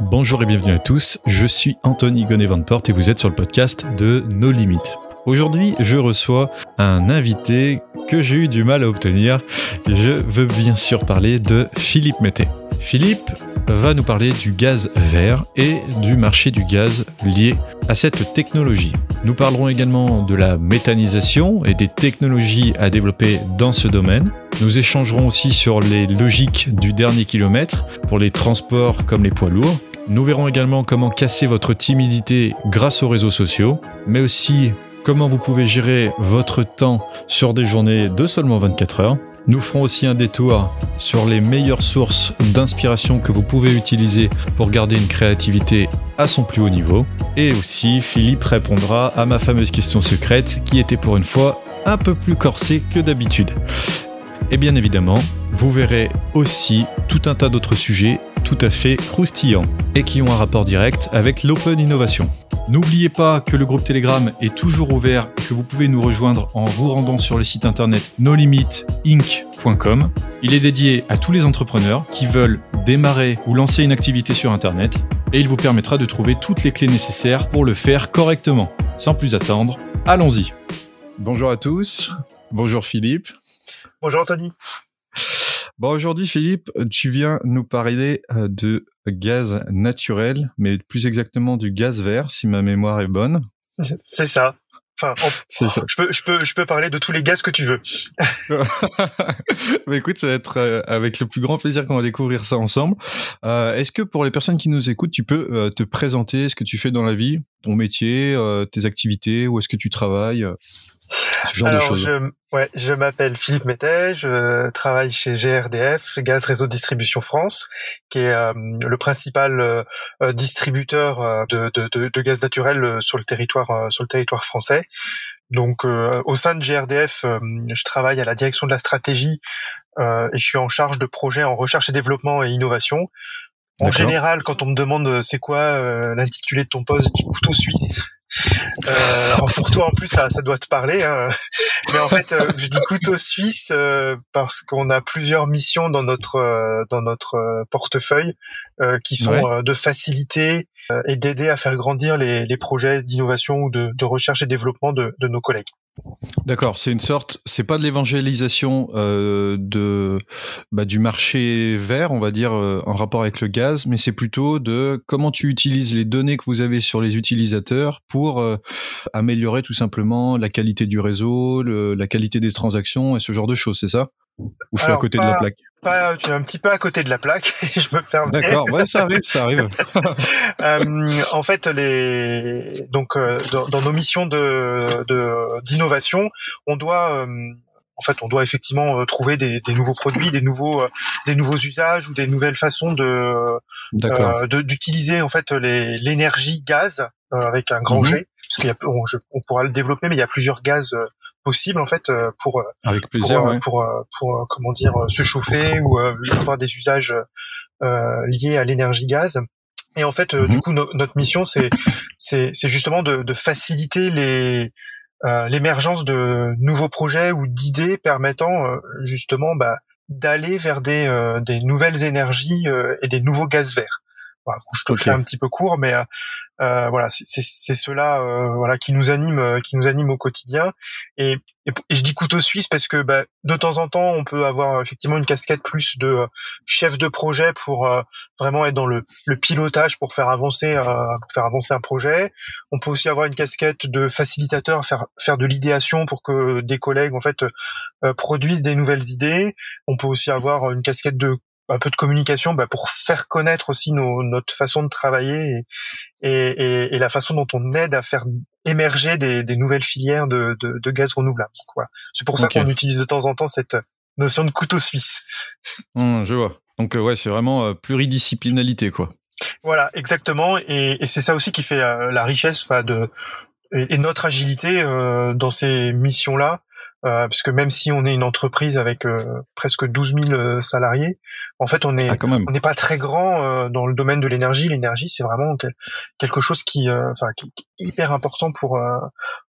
Bonjour et bienvenue à tous, je suis Anthony gonnet Porte et vous êtes sur le podcast de No Limites. Aujourd'hui, je reçois un invité que j'ai eu du mal à obtenir. Je veux bien sûr parler de Philippe Mété. Philippe va nous parler du gaz vert et du marché du gaz lié à cette technologie. Nous parlerons également de la méthanisation et des technologies à développer dans ce domaine. Nous échangerons aussi sur les logiques du dernier kilomètre pour les transports comme les poids lourds. Nous verrons également comment casser votre timidité grâce aux réseaux sociaux, mais aussi comment vous pouvez gérer votre temps sur des journées de seulement 24 heures. Nous ferons aussi un détour sur les meilleures sources d'inspiration que vous pouvez utiliser pour garder une créativité à son plus haut niveau. Et aussi, Philippe répondra à ma fameuse question secrète qui était pour une fois un peu plus corsée que d'habitude. Et bien évidemment, vous verrez aussi tout un tas d'autres sujets tout à fait croustillants et qui ont un rapport direct avec l'open innovation. N'oubliez pas que le groupe Telegram est toujours ouvert et que vous pouvez nous rejoindre en vous rendant sur le site internet nolimitinc.com. Il est dédié à tous les entrepreneurs qui veulent démarrer ou lancer une activité sur internet et il vous permettra de trouver toutes les clés nécessaires pour le faire correctement. Sans plus attendre, allons-y. Bonjour à tous. Bonjour Philippe. Bonjour Anthony. Bon, aujourd'hui, Philippe, tu viens nous parler euh, de gaz naturel, mais plus exactement du gaz vert, si ma mémoire est bonne. C'est ça. Enfin, c'est ça. Je peux, je peux, je peux parler de tous les gaz que tu veux. mais écoute, ça va être euh, avec le plus grand plaisir qu'on va découvrir ça ensemble. Euh, est-ce que pour les personnes qui nous écoutent, tu peux te présenter ce que tu fais dans la vie, ton métier, tes activités, où est-ce que tu travailles alors, Je, ouais, je m'appelle Philippe Métet, je travaille chez GRDF, Gaz Réseau Distribution France, qui est euh, le principal euh, euh, distributeur de, de, de, de, gaz naturel sur le territoire sur le territoire français. Donc, au sein de GRDF, je travaille à la direction de la stratégie et je suis en charge de projets en recherche et développement et innovation. En général, quand on me demande c'est quoi l'intitulé de ton poste, je dis couteau suisse. Euh, pour toi en plus ça, ça doit te parler, hein. mais en fait euh, je dis couteau suisse euh, parce qu'on a plusieurs missions dans notre dans notre portefeuille qui sont de faciliter et d'aider à faire grandir les, les projets d'innovation ou de, de, recherche et développement de, de nos collègues. D'accord, c'est une sorte, c'est pas de l'évangélisation euh, bah, du marché vert, on va dire, euh, en rapport avec le gaz, mais c'est plutôt de comment tu utilises les données que vous avez sur les utilisateurs pour euh, améliorer tout simplement la qualité du réseau, la qualité des transactions et ce genre de choses, c'est ça? Ou je suis à côté de la plaque pas, Tu es un petit peu à côté de la plaque. je me permets. D'accord, ouais, ça arrive, ça arrive. euh, en fait, les donc euh, dans, dans, nos missions de d'innovation, on doit euh, en fait, on doit effectivement euh, trouver des, des, nouveaux produits, des nouveaux, des nouveaux usages ou des nouvelles façons de d'utiliser en fait l'énergie gaz avec un grand mhm. G parce qu'il y a, on, on, pourra le développer, mais il y a plusieurs gaz euh, possibles en fait euh, pour euh, Avec plaisir, pour, pour, pour, comment dire se chauffer ou avoir des usages liés à l'énergie gaz. Et en fait, du mhm. coup, notre mission, c'est c'est justement de, de faciliter les l'émergence de nouveaux projets ou d'idées permettant justement bah, d'aller vers des, des nouvelles énergies et des nouveaux gaz verts. Voilà, je te fais un petit peu court, mais euh, voilà, c'est cela euh, voilà qui nous anime, euh, qui nous anime au quotidien. Et, et, je dis couteau suisse parce que bah, de temps en temps, on peut avoir effectivement une casquette plus de chef de projet pour vraiment être dans le, le, pilotage pour faire avancer pour faire avancer un projet. On peut aussi avoir une casquette de facilitateur, faire faire de l'idéation pour que des collègues en fait produisent des nouvelles idées. On peut aussi avoir une casquette de un peu de communication bah, pour faire connaître aussi nos, notre façon de travailler et, et, et, la façon dont on aide à faire émerger des, des nouvelles filières de, de, de gaz renouvelable. C'est pour ça qu'on utilise de temps en temps cette notion de couteau suisse. Mmh, je vois. Donc euh, ouais, c'est vraiment euh, pluridisciplinalité quoi. Voilà, exactement. Et, et c'est ça aussi qui fait euh, la richesse de et, notre agilité dans ces missions-là euh, parce que même si on est une entreprise avec euh, presque 12 000 euh, salariés, en fait, on est ah, on n'est pas très grand dans le domaine de l'énergie. L'énergie, c'est vraiment quelque chose qui, enfin, qui est hyper important pour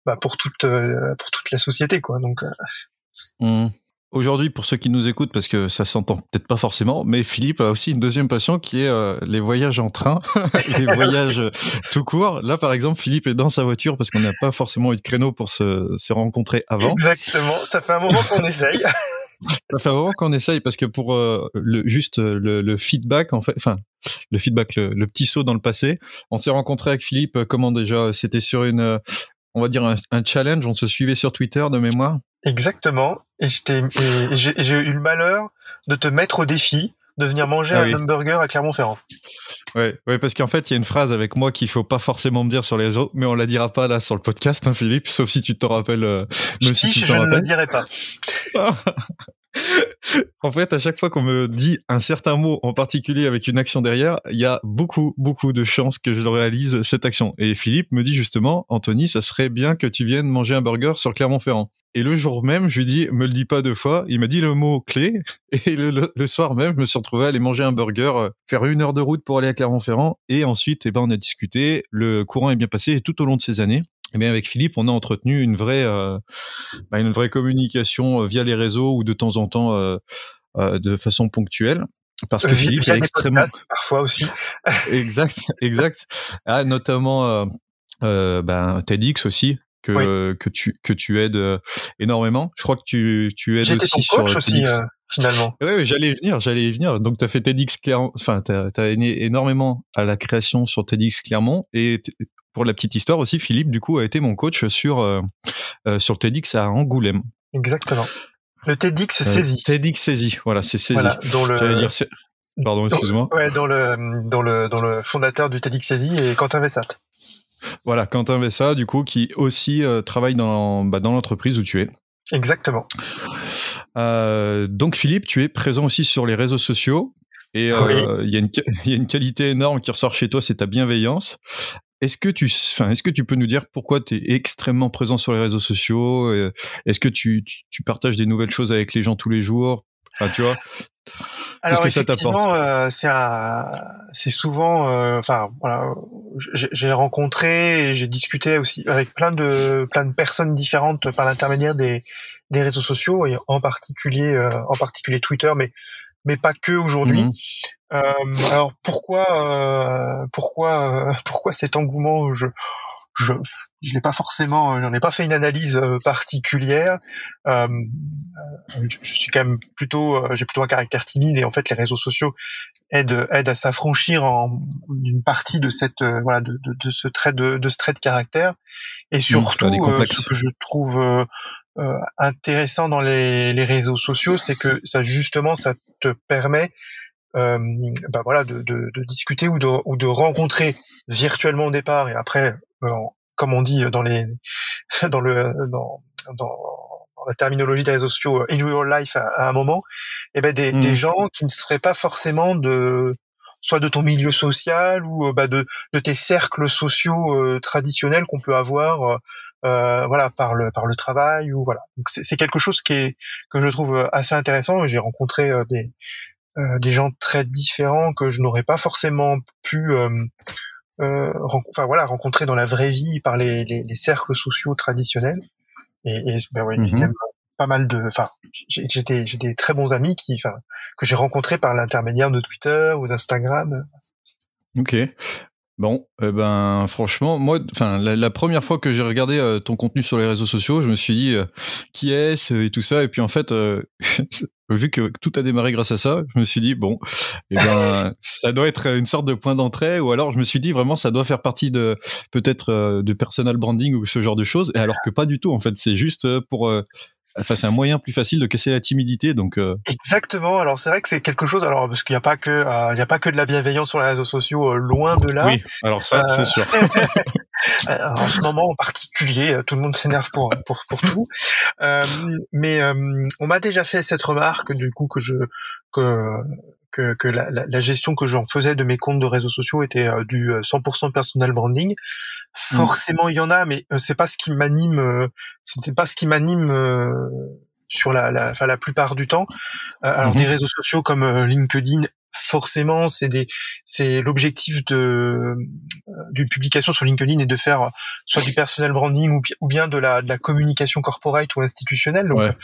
bah, pour toute pour toute la société, quoi. Donc. Mmh. Aujourd'hui, pour ceux qui nous écoutent, parce que ça s'entend peut-être pas forcément, mais Philippe a aussi une deuxième passion qui est euh, les voyages en train, les voyages tout court. Là, par exemple, Philippe est dans sa voiture parce qu'on n'a pas forcément eu de créneau pour se, se rencontrer avant. Exactement. Ça fait un moment qu'on essaye. Ça fait un moment qu'on essaye parce que pour euh, le, juste le, le, feedback, en fait, enfin, le feedback, le, le, petit saut dans le passé, on s'est rencontré avec Philippe. Comment déjà C'était sur une, on va dire un, un, challenge. On se suivait sur Twitter de mémoire. Exactement. Et j'ai eu le malheur de te mettre au défi de venir manger ah un hamburger à Clermont-Ferrand. Ouais, ouais, parce qu'en fait, il y a une phrase avec moi qu'il faut pas forcément me dire sur les autres, mais on la dira pas là sur le podcast, hein, Philippe, sauf si tu te rappelles. Euh, si, si je ne le dirai pas. En fait, à chaque fois qu'on me dit un certain mot en particulier avec une action derrière, il y a beaucoup, beaucoup de chances que je réalise cette action. Et Philippe me dit justement, Anthony, ça serait bien que tu viennes manger un burger sur Clermont-Ferrand. Et le jour même, je lui dis, me le dis pas deux fois. Il m'a dit le mot clé. Et le, soir même, je me suis retrouvé à aller manger un burger, euh, faire une heure de route pour aller à Clermont-Ferrand. Et ensuite, eh ben, on a discuté. Le courant est bien passé. Tout au long de ces années, eh bien avec Philippe, on a entretenu une vraie, euh, bah, une vraie communication euh, via les réseaux ou de temps en temps euh, de façon ponctuelle. Parce que Philippe est extrêmement parfois aussi. exact, exact. Ah, notamment ben, TEDx aussi que que tu que tu aides énormément. Je crois que tu tu aides aussi ton coach aussi finalement. Oui, ouais, j'allais y venir, j'allais y venir. Donc, tu as fait TEDx Clermont, enfin, tu as, as, énormément à la création sur TEDx Clermont et pour la petite histoire aussi, Philippe, du coup, a été mon coach sur, euh, euh, sur TEDx à Angoulême. Exactement. Le TEDx euh, saisie. TEDx saisie, voilà, c'est saisie. Voilà, dont le... dire, Pardon, excuse-moi. Ouais, dans le, dans le, dans le fondateur du TEDx saisie et Quentin Vessat. Voilà, Quentin Vessat, du coup, qui aussi travaille dans, bah, dans l'entreprise où tu es. Exactement. donc Philippe, tu es présent aussi sur les réseaux sociaux et il y, y, a une qualité énorme qui ressort chez toi, c'est ta bienveillance. Est-ce que tu, enfin, est-ce que tu peux nous dire pourquoi tu es extrêmement présent sur les réseaux sociaux Est-ce que tu, tu, partages des nouvelles choses avec les gens tous les jours? Enfin, Tu vois? Alors que effectivement, euh, c'est c'est souvent, euh, enfin voilà, j'ai rencontré et j'ai discuté aussi avec plein de plein de personnes différentes par l'intermédiaire des des réseaux sociaux et en particulier euh, en particulier Twitter, mais mais pas que aujourd'hui. Mmh euh, alors pourquoi euh, pourquoi euh, pourquoi cet engouement? Je je je l'ai pas forcément j'en ai pas fait une analyse particulière. Euh, je, suis quand même plutôt j'ai plutôt un caractère timide et en fait les réseaux sociaux aident aident à s'affranchir en une partie de cette voilà de, de, de, ce trait de, de ce trait de caractère. Et mmh, surtout ce que je trouve euh, intéressant dans les, les, réseaux sociaux, c'est que ça justement ça te permet euh, bah voilà de, de, de, discuter ou de, ou de rencontrer virtuellement au départ et après euh, comme on dit dans les dans le dans, dans la terminologie des réseaux sociaux in real life à, un moment et eh ben des, des mmh. gens qui ne seraient pas forcément de soit de ton milieu social ou bah de, de tes cercles sociaux traditionnels qu'on peut avoir euh, voilà par le par le travail ou voilà. Donc c'est quelque chose qui est que je trouve euh, assez intéressant. J'ai rencontré euh, des des gens très différents que je n'aurais pas forcément pu enfin voilà rencontrer dans la vraie vie par les, les, les cercles sociaux traditionnels et, et ben ouais, mmh même pas mal de enfin j'ai des j'ai des très bons amis qui enfin que j'ai rencontrés par l'intermédiaire de Twitter ou d'Instagram Ok. Bon, eh ben franchement, moi, enfin la, première fois que j'ai regardé euh, ton contenu sur les réseaux sociaux, je me suis dit euh, qui est-ce et tout ça, et puis en fait, euh, vu que tout a démarré grâce à ça, je me suis dit bon, eh ben ça doit être une sorte de point d'entrée, ou alors je me suis dit vraiment ça doit faire partie de peut-être de personal branding ou ce genre de choses, et alors que pas du tout en fait, c'est juste pour Enfin, c'est un moyen plus facile de casser la timidité, donc. Euh... Exactement. Alors c'est vrai que c'est quelque chose. Alors parce qu'il n'y a pas que euh, il y a pas que de la bienveillance sur les réseaux sociaux, euh, loin de là. Oui. Alors ça, c'est sûr. en ce moment en particulier, euh, tout le monde s'énerve pour pour pour tout. mais on m'a déjà fait cette remarque du coup que je que que, que la, la, gestion que j'en faisais de mes comptes de réseaux sociaux était du 100% personal branding. Mmh. Forcément, il y en a, mais c'est pas ce qui m'anime c'était pas ce qui m'anime euh, sur la, la, enfin, la plupart du temps. Euh, alors mhm. des réseaux sociaux comme euh, LinkedIn, forcément, c'est des, c'est l'objectif de d'une publication sur LinkedIn est de faire soit du personal branding ou, ou bien de la, de la communication corporate ou institutionnelle. Donc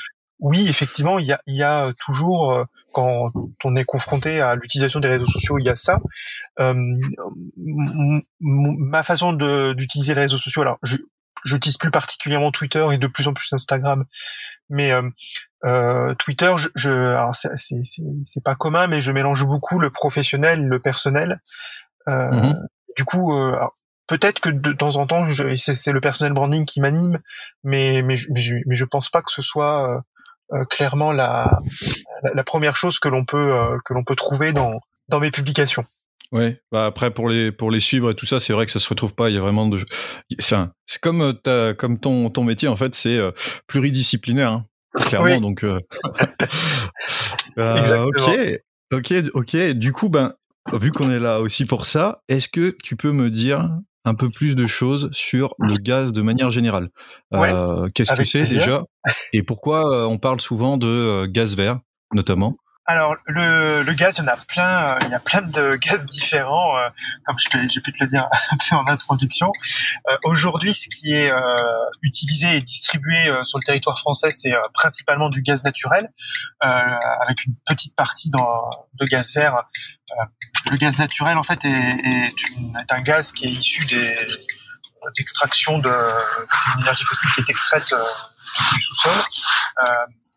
oui, effectivement, il y a, il y a toujours euh, quand on est confronté à l'utilisation des réseaux sociaux, il y a ça. Euh, ma façon d'utiliser les réseaux sociaux, alors je j'utilise plus particulièrement Twitter et de plus en plus Instagram, mais euh, euh Twitter, je, je c'est pas commun, mais je mélange beaucoup le professionnel, le personnel. Euh, mmh Du coup, euh, peut-être que de temps en temps, c'est le personnel branding qui m'anime, mais mais je, mais je pense pas que ce soit euh, clairement la, la, première chose que l'on peut euh, que l'on peut trouver dans dans mes publications. Ouais, bah après pour les pour les suivre et tout ça, c'est vrai que ça se retrouve pas. Il y a vraiment de, c'est c'est comme euh, ta, comme ton ton métier en fait, c'est pluridisciplinaire, hein, clairement. Donc, euh... ok, ok, ok. Du coup, ben vu qu'on est là aussi pour ça, est-ce que tu peux me dire un peu plus de choses sur le gaz de manière générale. Euh, Qu'est-ce que c'est déjà? Et pourquoi euh, on parle souvent de euh, gaz vert, notamment? Alors le, le, gaz, il y en a plein, euh, il y a plein de gaz différents, euh, comme j'ai pu te le dire un peu en introduction. Euh, Aujourd'hui, ce qui est utilisé et distribué sur le territoire français, c'est principalement du gaz naturel, avec une petite partie dans, de gaz vert. le gaz naturel, en fait, est, est, une, est, un gaz qui est issu d'extraction de c'est une énergie fossile qui est extraite du sous-sol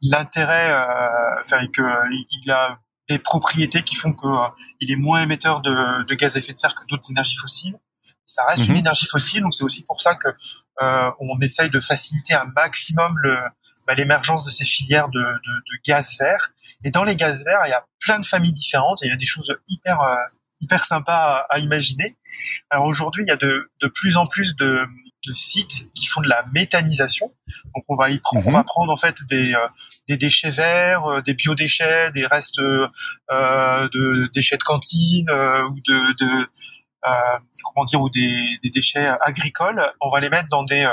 l'intérêt, euh, enfin qu'il a des propriétés qui font que euh, il est moins émetteur de, de, gaz à effet de serre que d'autres énergies fossiles. Ça reste une mhm. énergie fossile, donc c'est aussi pour ça que euh, on essaye de faciliter un maximum le bah, l'émergence de ces filières de, de, de, gaz vert. Et dans les gaz verts, il y a plein de familles différentes et il y a des choses hyper euh, hyper sympas à, à imaginer. Alors aujourd'hui, il y a de, de plus en plus de de sites qui font de la méthanisation. Donc on va y prendre, on va mhm. prendre en fait des, euh, des déchets verts, euh, des biodéchets, des restes euh, de déchets de cantine ou de, de comment dire ou des, des, déchets agricoles. On va les mettre dans des,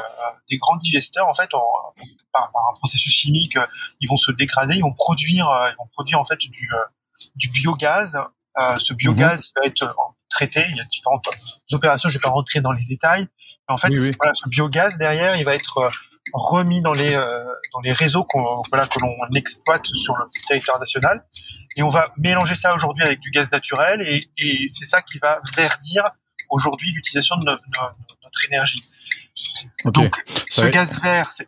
des grands digesteurs en fait par, par, un processus chimique. Ils vont se dégrader, ils vont produire, ils vont produire en fait du, du biogaz. ce biogaz il va être traité. Il y a différentes opérations. Je vais pas rentrer dans les détails. En fait, Voilà, ce biogaz derrière, il va être euh, remis dans les euh, dans les réseaux qu'on voilà que l'on exploite sur le territoire national et on va mélanger ça aujourd'hui avec du gaz naturel et, et c'est ça qui va verdir aujourd'hui l'utilisation de, notre énergie. Donc ce gaz vert, c'est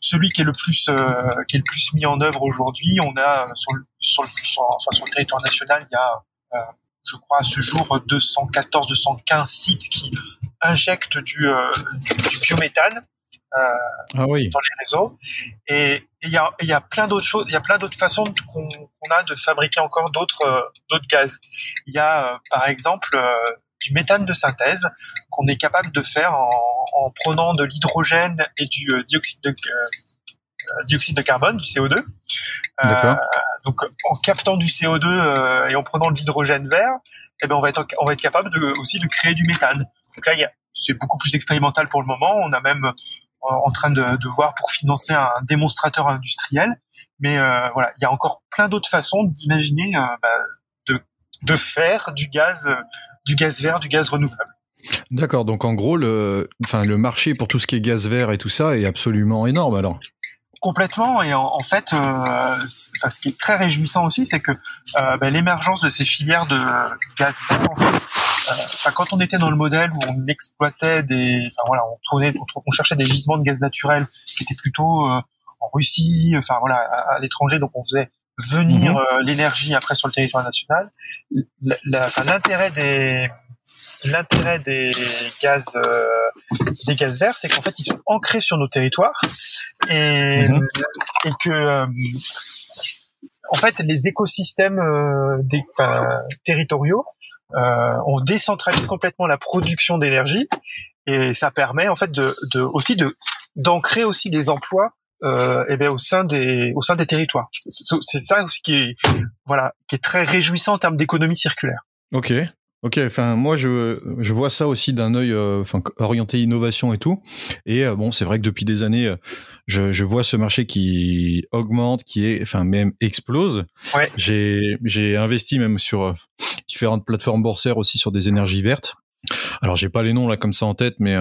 celui qui est le plus euh, qui est le plus mis en œuvre aujourd'hui. On a sur le sur le enfin, sur le territoire national, il y a euh, je crois à ce jour 214 215 sites qui injectent du, euh, du, du, biométhane euh, ah oui. dans les réseaux. Et il y a, y a plein d'autres choses, il y a plein d'autres façons qu'on a de fabriquer encore d'autres euh, d'autres gaz. Il y a par exemple du méthane de synthèse qu'on est capable de faire en, en prenant de l'hydrogène et du dioxyde de dioxyde de carbone, du CO2. Euh, donc en captant du CO2 et en prenant de l'hydrogène vert, eh ben on va être on va être capable de, aussi de créer du méthane. Donc là, c'est beaucoup plus expérimental pour le moment. On a même euh, en train de, voir pour financer un démonstrateur industriel. Mais euh, voilà, il y a encore plein d'autres façons d'imaginer euh, bah, de, faire du gaz, du gaz vert, du gaz renouvelable. D'accord. Donc en gros, le, le marché pour tout ce qui est gaz vert et tout ça est absolument énorme alors. Complètement. Et en, fait, euh, enfin, ce qui est très réjouissant aussi, c'est que euh, ben, l'émergence de ces filières de gaz en euh, quand on était dans le modèle où on exploitait des, enfin voilà, on, tournait, on, cherchait des gisements de gaz naturel qui étaient plutôt euh, en Russie, enfin voilà, à, l'étranger, donc on faisait venir mhm. euh, l'énergie après sur le territoire national. L'intérêt des l'intérêt des gaz des gaz verts, c'est qu'en fait ils sont ancrés sur nos territoires et, mhm. et que en fait les écosystèmes des, territoriaux euh, on décentralise complètement la production d'énergie et ça permet en fait de, de aussi de d'ancrer aussi des emplois euh, eh bien, au sein des au sein des territoires. C'est ça aussi qui est voilà qui est très réjouissant en termes d'économie circulaire. Ok. Ok, enfin moi je, je vois ça aussi d'un œil euh, enfin orienté innovation et tout. Et euh, bon, c'est vrai que depuis des années, euh, je, je vois ce marché qui augmente, qui est enfin même explose. Ouais. J'ai j'ai investi même sur différentes plateformes boursières aussi sur des énergies vertes. Alors j'ai pas les noms là comme ça en tête, mais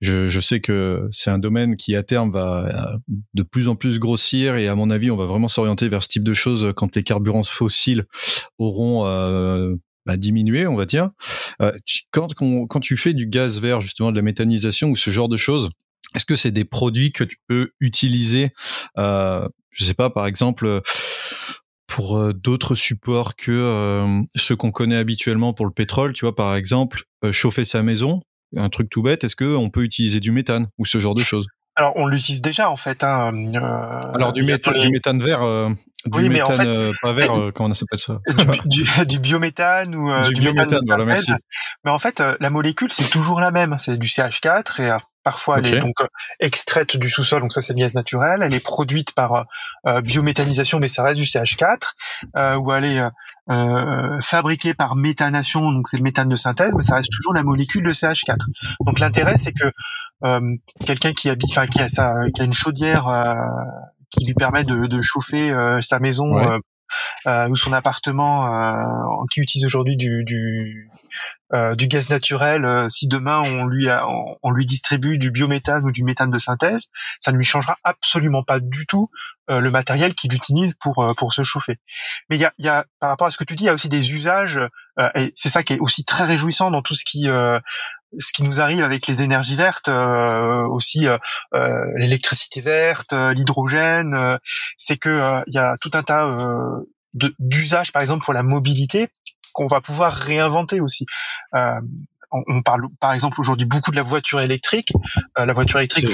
je, je sais que c'est un domaine qui à terme va de plus en plus grossir et à mon avis, on va vraiment s'orienter vers ce type de choses quand les carburants fossiles auront euh, bah, diminué, on va dire. Euh, quand, quand tu fais du gaz vert, justement de la méthanisation ou ce genre de choses, est-ce que c'est des produits que tu peux utiliser, euh, je sais pas, par exemple, pour euh, d'autres supports que euh, ceux qu'on connaît habituellement pour le pétrole, tu vois, par exemple, euh, chauffer sa maison, un truc tout bête, est-ce qu'on peut utiliser du méthane ou ce genre de choses? Alors on l'utilise déjà en fait. Hein, Alors du, méthane, du méthane vert, du oui, méthane en fait, pas vert, comment on s'appelle ça? du, du, biométhane ou du, biométhane, voilà, merci. Mais en fait, la molécule c'est toujours la même, c'est du CH4 et Parfois, elle est donc euh, extraite du sous-sol, donc ça c'est le gaz naturel. Elle est produite par euh, euh, biométhanisation, mais ça reste du CH4. Euh, ou elle est euh, fabriquée par méthanation, donc c'est le méthane de synthèse, mais ça reste toujours la molécule de CH4. Donc l'intérêt, c'est que quelqu'un qui habite, enfin qui a sa, qui a une chaudière qui lui permet de, de chauffer sa maison ou son appartement, qui utilise aujourd'hui du, du euh, du gaz naturel, euh, si demain on lui a, on, lui distribue du biométhane ou du méthane de synthèse, ça ne lui changera absolument pas du tout euh, le matériel qu'il utilise pour pour se chauffer. Mais il y a, y a, par rapport à ce que tu dis, il y a aussi des usages et c'est ça qui est aussi très réjouissant dans tout ce qui ce qui nous arrive avec les énergies vertes, aussi l'électricité verte, l'hydrogène, c'est que il y a tout un tas d'usages, par exemple pour la mobilité, qu'on va pouvoir réinventer aussi. Euh, on, parle par exemple aujourd'hui beaucoup de la voiture électrique. Euh, la voiture électrique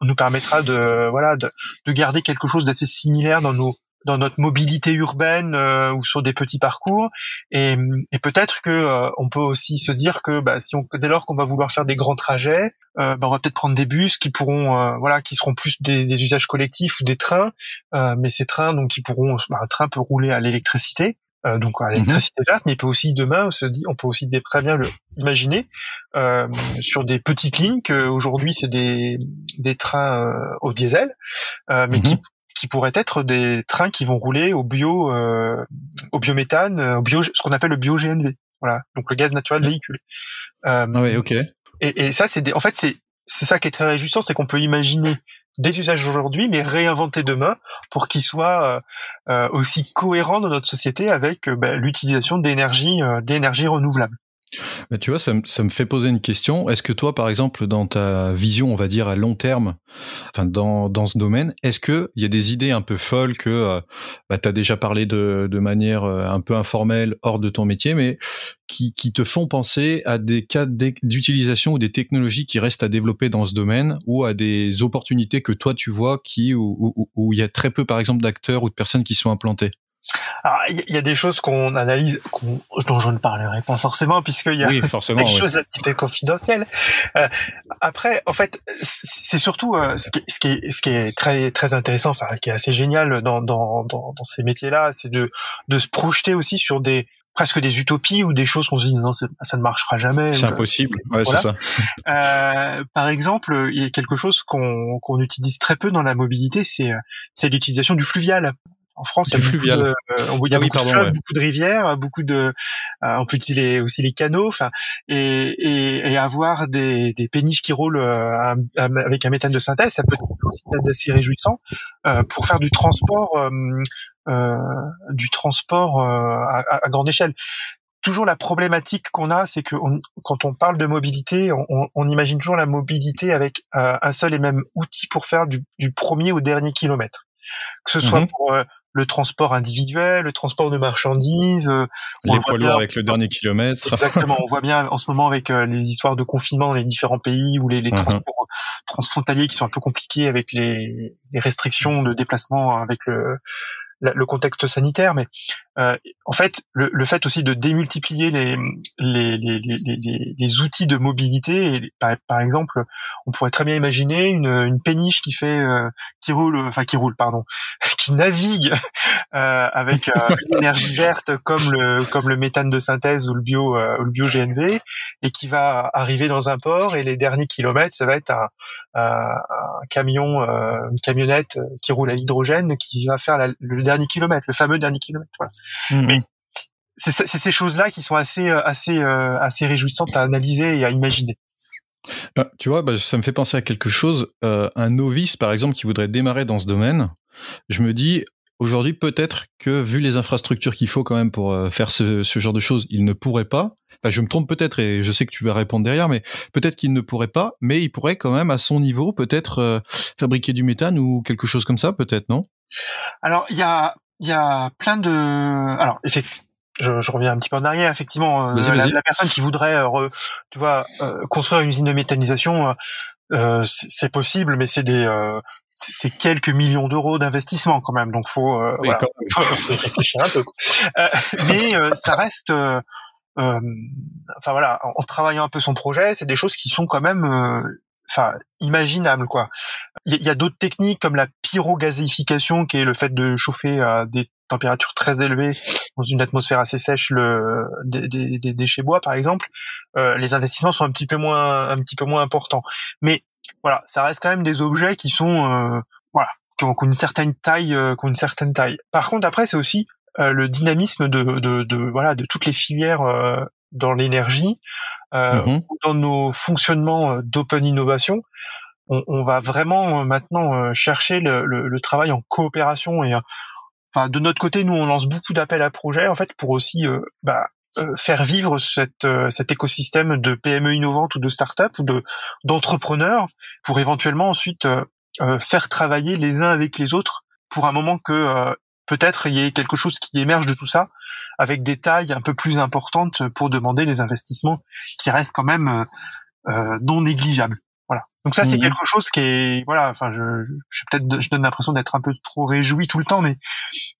nous, permettra de voilà de, garder quelque chose d'assez similaire dans nos dans notre mobilité urbaine euh, ou sur des petits parcours et, peut-être que on peut aussi se dire que bah, si on dès lors qu'on va vouloir faire des grands trajets bah, on va peut-être prendre des bus qui pourront voilà qui seront plus des, usages collectifs ou des trains mais ces trains donc qui pourront bah, un train peut rouler à l'électricité euh, donc à l'électricité verte, mais peut aussi demain on se dit, on peut aussi très bien le imaginer euh, sur des petites lignes que aujourd'hui c'est des des trains euh, au diesel, euh, mais qui mhm. qui pourraient être des trains qui vont rouler au bio au biométhane, au bio ce qu'on appelle le bio GNV. Voilà, donc le gaz naturel véhicule. ah oui, ok. Et, et ça c'est en fait c'est c'est ça qui est très réjouissant, c'est qu'on peut imaginer des usages aujourd'hui, mais réinventer demain pour qu'ils soient euh, euh, aussi cohérents dans notre société avec euh, bah, l'utilisation d'énergie, d'énergie renouvelable. Mais tu vois, ça, ça, me fait poser une question. Est-ce que toi, par exemple, dans ta vision, on va dire à long terme, enfin dans, dans ce domaine, est-ce que il y a des idées un peu folles que euh, bah, tu as déjà parlé de, de manière euh, un peu informelle hors de ton métier, mais qui, qui te font penser à des cas d'utilisation ou des technologies qui restent à développer dans ce domaine ou à des opportunités que toi tu vois qui où, où il y a très peu, par exemple, d'acteurs ou de personnes qui sont implantées? Il y, a des choses qu'on analyse, dont je ne parlerai pas forcément, puisqu'il y a des choses un petit peu confidentielles. Euh, après, en fait, c'est surtout euh, ce, qui, ce, qui est, ce qui est très très intéressant, enfin, qui est assez génial dans dans dans, dans ces métiers-là, c'est de de se projeter aussi sur des presque des utopies ou des choses qu'on se dit non ça ne marchera jamais c'est impossible. ouais, c'est ça. Euh, par exemple il y a quelque chose qu'on qu'on utilise très peu dans la mobilité c'est c'est l'utilisation du fluvial en France, il y a, beaucoup de, euh, il y a ah beaucoup, de fleuves, beaucoup de rivières, beaucoup de. Euh, on peut utiliser aussi les canaux, enfin, et, et, et, avoir des, des péniches qui roulent euh, avec un méthane de synthèse, ça peut être aussi assez réjouissant euh, pour faire du transport, euh, du transport à, à, grande échelle toujours la problématique qu'on a, c'est que quand on parle de mobilité, on, on, imagine toujours la mobilité avec un seul et même outil pour faire du, du premier au dernier kilomètre. Que ce soit mmh pour le transport individuel, le transport de marchandises. Euh, les poids lourds avec le dernier kilomètre. Exactement. on voit bien en ce moment avec euh, les histoires de confinement dans les différents pays ou les, les uh-huh. transports transfrontaliers qui sont un peu compliqués avec les, les restrictions de déplacement avec le le contexte sanitaire, mais euh, en fait, le, le, fait aussi de démultiplier les, les, les, les, les outils de mobilité, et par, par, exemple, on pourrait très bien imaginer une, une péniche qui fait, euh, qui roule, enfin qui roule, pardon, qui navigue euh, avec euh, une énergie verte comme le comme le méthane de synthèse ou le bio euh, ou le bio GNV, et qui va arriver dans un port et les derniers kilomètres, ça va être un, un, camion, une camionnette qui roule à l'hydrogène qui va faire le dernier kilomètre, le fameux dernier kilomètre. Voilà. Mmh. Mais c'est ces choses-là qui sont assez, euh, assez, euh, assez réjouissantes à analyser et à imaginer. Ah, tu vois, bah, ça me fait penser à quelque chose. Euh, un novice, par exemple, qui voudrait démarrer dans ce domaine, je me dis, aujourd'hui, peut-être que vu les infrastructures qu'il faut quand même pour euh, faire ce, genre de choses, il ne pourrait pas. Enfin, je me trompe peut-être et je sais que tu vas répondre derrière, mais peut-être qu'il ne pourrait pas, mais il pourrait quand même à son niveau peut-être euh, fabriquer du méthane ou quelque chose comme ça, peut-être, non? Alors, il y a, y a plein de... Alors, effectivement, je, je, reviens un petit peu en arrière. Effectivement, euh, la, personne qui voudrait, euh, tu vois, euh, construire une usine de méthanisation, c'est possible, mais c'est des c'est quelques millions d'euros d'investissement quand même. Donc faut, voilà, faut, réfléchir un peu. mais ça reste, enfin voilà, en, travaillant un peu son projet, c'est des choses qui sont quand même, enfin imaginables quoi. Il y, a, d'autres techniques comme la pyrogazéification, qui est le fait de chauffer à des températures très élevées dans une atmosphère assez sèche le, des, des, des déchets bois par exemple, euh, les investissements sont un petit peu moins un petit peu moins importants. Mais voilà, ça reste quand même des objets qui sont euh, voilà qui ont, une certaine taille, euh, qui ont une certaine taille. Par contre après c'est aussi euh, le dynamisme de, de, de, voilà de toutes les filières euh, dans l'énergie, mmh dans nos fonctionnements d'open innovation. On, va vraiment maintenant chercher le, travail en coopération et enfin de notre côté, nous on lance beaucoup d'appels à projets en fait pour aussi euh, bah, euh, faire vivre euh, cet écosystème de PME innovantes ou de start-up ou de d'entrepreneurs pour éventuellement ensuite faire travailler les uns avec les autres pour un moment que peut-être il y ait quelque chose qui émerge de tout ça avec des tailles un peu plus importantes pour demander les investissements qui restent quand même non négligeables. Voilà. Donc ça, c'est mmh quelque chose qui est, voilà, enfin, je, je, peut-être, je donne l'impression d'être un peu trop réjoui tout le temps, mais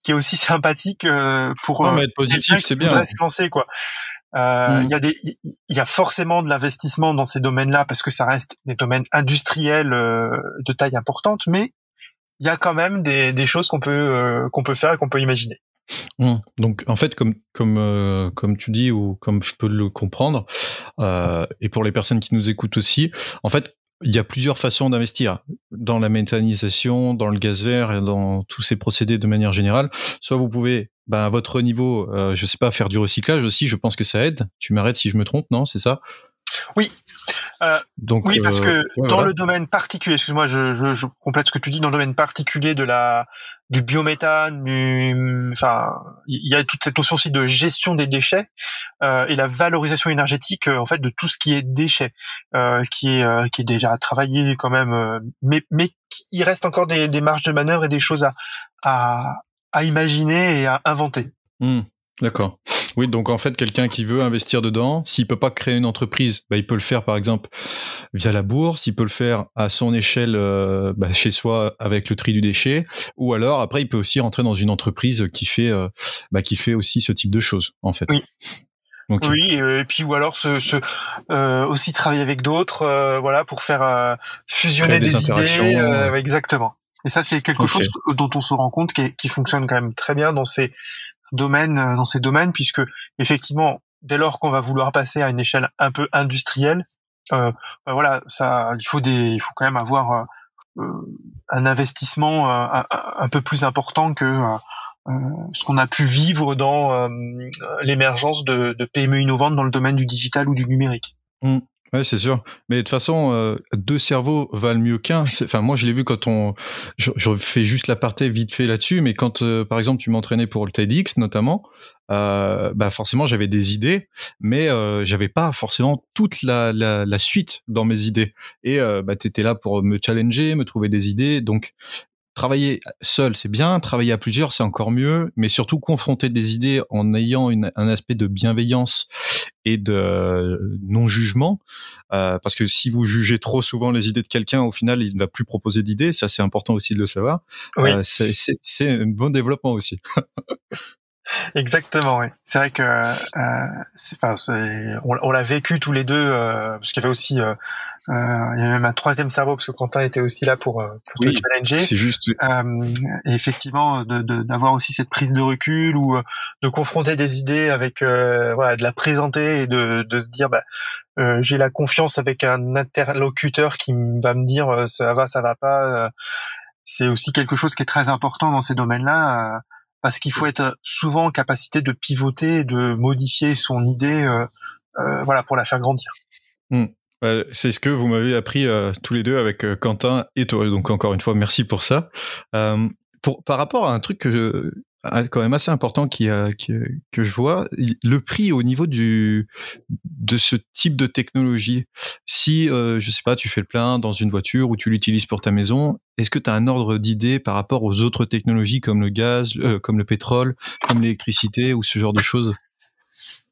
qui est aussi sympathique euh, pour. Non, mais être positif, c'est bien. Se lancer, quoi. Euh, mmh. Il y a des, il y a forcément de l'investissement dans ces domaines-là parce que ça reste des domaines industriels euh, de taille importante, mais il y a quand même des, des choses qu'on peut qu'on peut faire et qu'on peut imaginer. Mmh. Donc en fait, comme comme comme tu dis ou comme je peux le comprendre, et pour les personnes qui nous écoutent aussi, en fait, il y a plusieurs façons d'investir dans la méthanisation, dans le gaz vert et dans tous ces procédés de manière générale. Soit vous pouvez, ben, à votre niveau, euh, je sais pas, faire du recyclage aussi. Je pense que ça aide. Tu m'arrêtes si je me trompe, non? C'est ça? Oui. Euh, Donc, oui, parce euh, que dans le domaine particulier, excuse-moi, je, je, je, complète ce que tu dis, dans le domaine particulier de la du biométhane, du, enfin, il y a toute cette notion aussi de gestion des déchets euh, et la valorisation énergétique en fait de tout ce qui est déchets, qui est qui est déjà travaillé quand même, mais mais il reste encore des, des marges de manœuvre et des choses à à, à imaginer et à inventer. Mmh, D'accord. Oui, donc en fait, quelqu'un qui veut investir dedans, s'il peut pas créer une entreprise, bah, il peut le faire par exemple via la bourse, il peut le faire à son échelle euh, bah, chez soi avec le tri du déchet, ou alors après il peut aussi rentrer dans une entreprise qui fait, euh, bah, qui fait aussi ce type de choses en fait. Oui. Oui, et puis ou alors se, se euh, aussi travailler avec d'autres, voilà, pour faire fusionner des, idées, exactement. Et ça, c'est quelque chose dont on se rend compte qui, qui, fonctionne quand même très bien dans ces domaines, euh, dans ces domaines, puisque effectivement, dès lors qu'on va vouloir passer à une échelle un peu industrielle, euh, bah voilà, ça, il faut des, il faut quand même avoir euh, euh un investissement un, un, peu plus important que ce qu'on a pu vivre dans l'émergence de, de, PME innovantes dans le domaine du digital ou du numérique. Mmh. Ouais, c'est sûr. Mais de toute façon, euh, deux cerveaux valent mieux qu'un. Enfin, moi, je l'ai vu quand on. Je, je, fais juste l'aparté vite fait là-dessus, mais quand, euh, par exemple, tu m'entraînais pour le TEDx, notamment, euh, bah forcément, j'avais des idées, mais euh, j'avais pas forcément toute la, la, la, suite dans mes idées. Et euh, bah, tu là pour me challenger, me trouver des idées. Donc, travailler seul, c'est bien, travailler à plusieurs, c'est encore mieux, mais surtout confronter des idées en ayant une, un aspect de bienveillance et de non-jugement, euh, parce que si vous jugez trop souvent les idées de quelqu'un, au final, il ne va plus proposer d'idées, ça c'est important aussi de le savoir. Euh, c'est un bon développement aussi. Exactement, oui. C'est vrai que euh, on, on l'a vécu tous les deux, euh, parce qu'il y avait aussi euh, euh, il y avait même un troisième cerveau parce que Quentin était aussi là pour, euh, pour te challenger. C'est juste. Euh, et effectivement, d'avoir de, aussi cette prise de recul ou euh, de confronter des idées avec, euh, voilà, de la présenter et de, de se dire, bah, j'ai la confiance avec un interlocuteur qui va me dire ça va, ça va pas. c'est aussi quelque chose qui est très important dans ces domaines-là parce qu'il faut être souvent en capacité de pivoter, de modifier son idée, voilà, pour la faire grandir. Mmh. c'est ce que vous m'avez appris tous les deux avec Quentin et toi. Donc encore une fois, merci pour ça. par rapport à un truc que quand même assez important qui, qui, que je vois. Le prix au niveau du de ce type de technologie si euh, je sais pas tu fais le plein dans une voiture ou tu l'utilises pour ta maison est-ce que tu as un ordre d'idée par rapport aux autres technologies comme le gaz euh, comme le pétrole comme l'électricité ou ce genre de choses?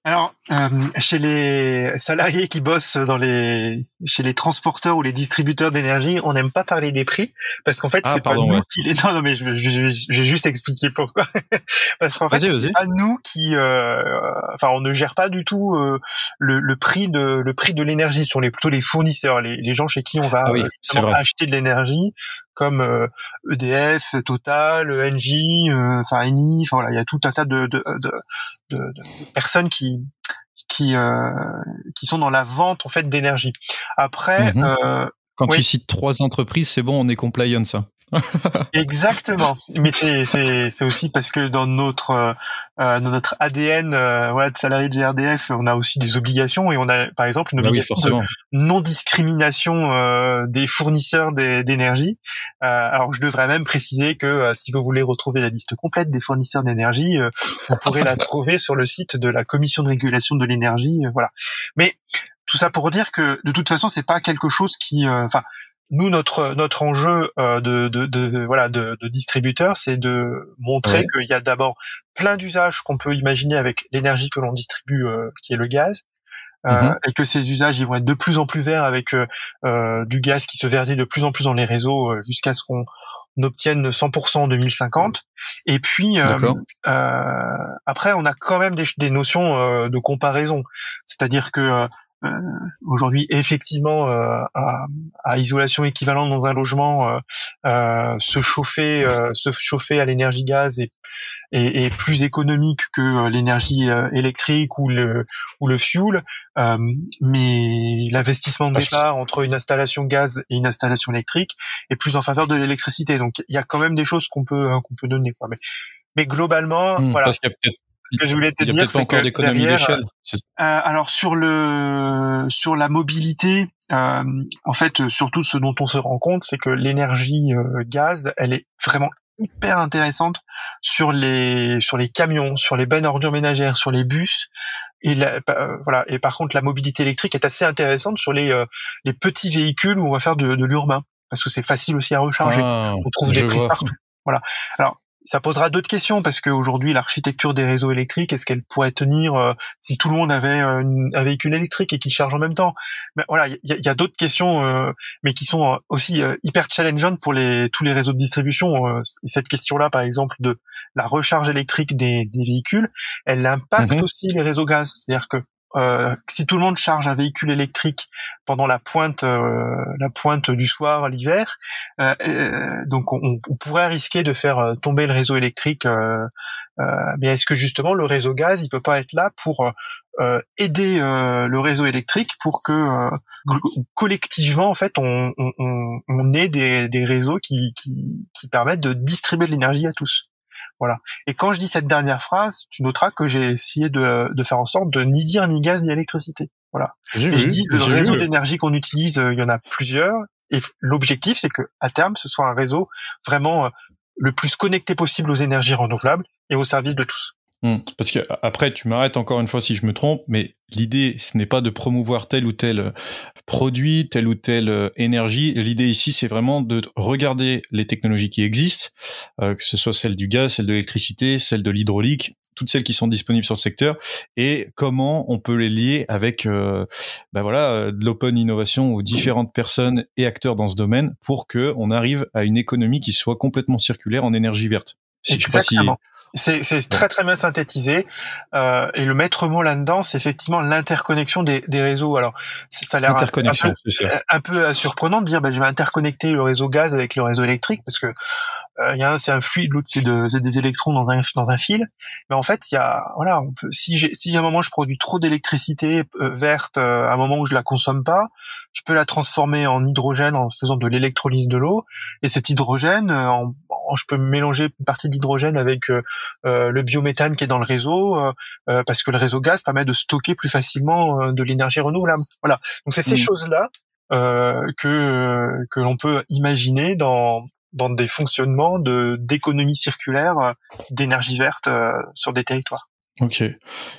Alors, euh, chez les salariés qui bossent dans les, chez les transporteurs ou les distributeurs d'énergie, on n'aime pas parler des prix parce qu'en fait, ah, c'est pas nous qui les. Non, non, mais je, je, je, vais juste expliquer pourquoi. parce qu'en fait, c'est pas nous qui, euh... enfin, on ne gère pas du tout euh, le, le, prix de le prix de l'énergie sur les plutôt les fournisseurs, les, les gens chez qui on va ah acheter de l'énergie comme EDF, euh, e Total, Engie, euh, enfin Eni, enfin voilà, il y a tout un tas de, de, de, de personnes qui qui euh, qui sont dans la vente en fait d'énergie. Après, mhm. quand tu cites trois entreprises, c'est bon, on est compliant ça. Exactement. Mais c'est aussi parce que dans notre euh, dans notre ADN euh, voilà de salarié de GRDF, on a aussi des obligations et on a par exemple une bah obligation de non discrimination euh, des fournisseurs d'énergie. Euh, alors je devrais même préciser que euh, si vous voulez retrouver la liste complète des fournisseurs d'énergie, vous pourrez la trouver sur le site de la Commission de régulation de l'énergie. voilà. Mais tout ça pour dire que de toute façon c'est pas quelque chose qui enfin nous notre notre enjeu euh, de, de, de, voilà de, de distributeur c'est de montrer qu'il y a d'abord plein d'usages qu'on peut imaginer avec l'énergie que l'on distribue euh, qui est le gaz euh, mm-hmm. et que ces usages ils vont être de plus en plus verts avec du gaz qui se verdit de plus en plus dans les réseaux jusqu'à ce qu'on obtienne 100% en 2050 et puis après on a quand même des, des notions de comparaison. C'est-à-dire que euh, aujourd'hui effectivement euh, à, à, isolation équivalente dans un logement euh, se chauffer se chauffer à l'énergie gaz est, est, est, plus économique que l'énergie électrique ou le ou le fuel. Mais l'investissement de départ entre une installation gaz et une installation électrique est plus en faveur de l'électricité. Donc il y a quand même des choses qu'on peut qu'on peut donner quoi. Mais mais globalement hmm, voilà. parce qu'il y a peut-être ce que je voulais te dire, c'est que derrière, euh, alors sur le sur la mobilité, euh, en fait, surtout ce dont on se rend compte, c'est que l'énergie euh, gaz, elle est vraiment hyper intéressante sur les sur les camions, sur les bennes ordures ménagères, sur les bus. Et la, euh, voilà. Et par contre, la mobilité électrique est assez intéressante sur les les petits véhicules où on va faire de, de l'urbain parce que c'est facile aussi à recharger. Ah, on trouve des prises partout. Voilà. Alors ça posera d'autres questions parce qu'aujourd'hui l'architecture des réseaux électriques est-ce qu'elle pourrait tenir euh, si tout le monde avait euh, un véhicule électrique et qu'il charge en même temps? Mais voilà il y a, d'autres questions euh, mais qui sont aussi hyper challengeantes pour les tous les réseaux de distribution cette question là par exemple de la recharge électrique des, des véhicules elle impacte mhm. aussi les réseaux gaz c'est-à-dire que euh, si tout le monde charge un véhicule électrique pendant la pointe, euh, la pointe du soir l'hiver, euh, donc on, pourrait risquer de faire tomber le réseau électrique. mais est-ce que justement le réseau gaz, il peut pas être là pour aider le réseau électrique pour que collectivement, en fait, on, on, on ait des, des réseaux qui, qui, qui permettent de distribuer de l'énergie à tous? Voilà. Et quand je dis cette dernière phrase, tu noteras que j'ai essayé de, de, faire en sorte de ni dire ni gaz ni électricité. Voilà. Je dis le réseau d'énergie qu'on utilise, euh, il y en a plusieurs. Et l'objectif, c'est que à terme, ce soit un réseau vraiment euh, le plus connecté possible aux énergies renouvelables et au service de tous. Hmm. Parce que après, tu m'arrêtes encore une fois si je me trompe, mais l'idée, ce n'est pas de promouvoir tel ou tel euh, produit, telle ou telle euh, énergie. L'idée ici, c'est vraiment de regarder les technologies qui existent, euh, que ce soit celle du gaz, celle de l'électricité, celle de l'hydraulique, toutes celles qui sont disponibles sur le secteur, et comment on peut les lier avec, ben voilà, de l'open innovation aux différentes personnes et acteurs dans ce domaine pour que on arrive à une économie qui soit complètement circulaire en énergie verte. Exactement. C'est très très bien synthétisé. Euh, et le maître mot là-dedans, c'est effectivement l'interconnexion des, des, réseaux. Alors, ça a l'air un, peu, un peu surprenant de dire, ben, je vais interconnecter le réseau gaz avec le réseau électrique, parce que il y a un c'est un fluide, l'autre c'est de, des électrons dans un dans un fil. Mais en fait, il y a voilà, on peut si j'ai si à un moment je produis trop d'électricité verte à un moment où je la consomme pas, je peux la transformer en hydrogène en faisant de l'électrolyse de l'eau et cet hydrogène en, je peux mélanger une partie d'hydrogène avec le biométhane qui est dans le réseau parce que le réseau gaz permet de stocker plus facilement de l'énergie renouvelable. Voilà. Donc c'est ces mmh. choses-là euh, que que l'on peut imaginer dans dans des fonctionnements de d'économie circulaire euh, d'énergie verte euh, sur des territoires. Ok,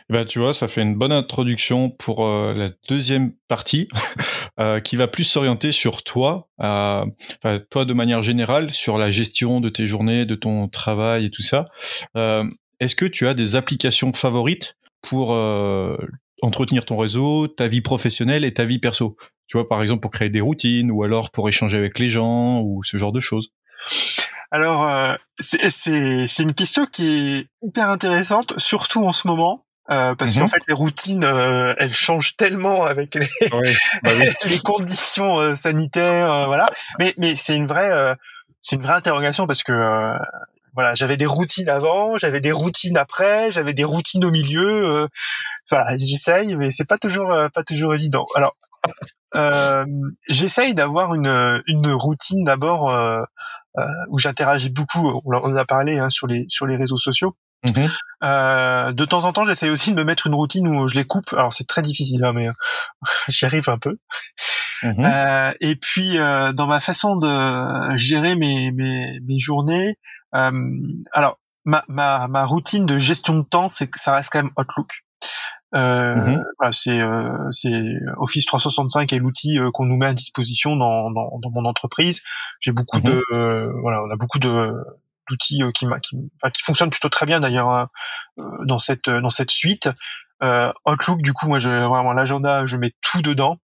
ben, tu vois, ça fait une bonne introduction pour la deuxième partie, qui va plus s'orienter sur toi, toi de manière générale, sur la gestion de tes journées, de ton travail et tout ça. Est-ce que tu as des applications favorites pour entretenir ton réseau, ta vie professionnelle et ta vie perso? Tu vois, par exemple, pour créer des routines ou alors pour échanger avec les gens ou ce genre de choses Alors, euh, c'est une question qui est hyper intéressante, surtout en ce moment. Euh, parce qu'en mhm. fait les routines euh, elles changent tellement avec les, bah les conditions euh, sanitaires euh, voilà mais mais c'est une vraie c'est une vraie interrogation parce que voilà j'avais des routines avant j'avais des routines après j'avais des routines au milieu voilà j'essaye mais c'est pas toujours pas toujours évident alors euh, j'essaye d'avoir une, une routine d'abord euh, euh, où j'interagis beaucoup. On en a parlé hein, sur les sur les réseaux sociaux. Mhm. Euh, de temps en temps, j'essaye aussi de me mettre une routine où je les coupe. Alors c'est très difficile, hein, mais j'y arrive un peu. Mhm. Euh, et puis dans ma façon de gérer mes mes, mes journées, alors ma, ma ma routine de gestion de temps, c'est que ça reste quand même Outlook. Euh, mmh voilà, c'est euh, c'est Office 365 est l'outil euh, qu'on nous met à disposition dans, dans, dans mon entreprise. J'ai beaucoup mmh de voilà, on a beaucoup de d'outils qui, qui, enfin, qui fonctionnent plutôt très bien d'ailleurs hein, dans cette dans cette suite. Outlook, du coup, moi, je, vraiment l'agenda, je mets tout dedans.